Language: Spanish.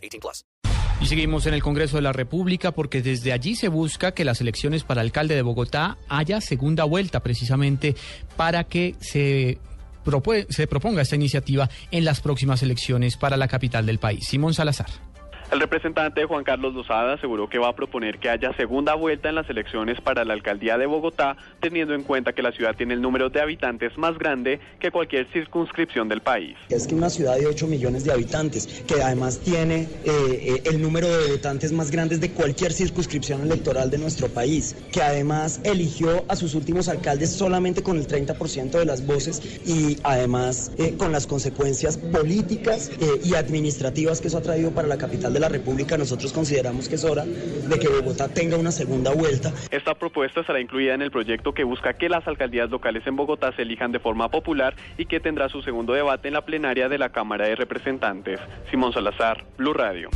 18 plus. Y seguimos en el Congreso de la República porque desde allí se busca que las elecciones para alcalde de Bogotá haya segunda vuelta precisamente para que se proponga esta iniciativa en las próximas elecciones para la capital del país. Simón Salazar. El representante Juan Carlos Lozada aseguró que va a proponer que haya segunda vuelta en las elecciones para la alcaldía de Bogotá, teniendo en cuenta que la ciudad tiene el número de habitantes más grande que cualquier circunscripción del país. Es que una ciudad de 8 millones de habitantes, que además tiene eh, eh, el número de votantes más grandes de cualquier circunscripción electoral de nuestro país, que además eligió a sus últimos alcaldes solamente con el 30% de las voces y además eh, con las consecuencias políticas eh, y administrativas que eso ha traído para la capital de la República, nosotros consideramos que es hora de que Bogotá tenga una segunda vuelta. Esta propuesta será incluida en el proyecto que busca que las alcaldías locales en Bogotá se elijan de forma popular y que tendrá su segundo debate en la plenaria de la Cámara de Representantes. Simón Salazar, Blue Radio.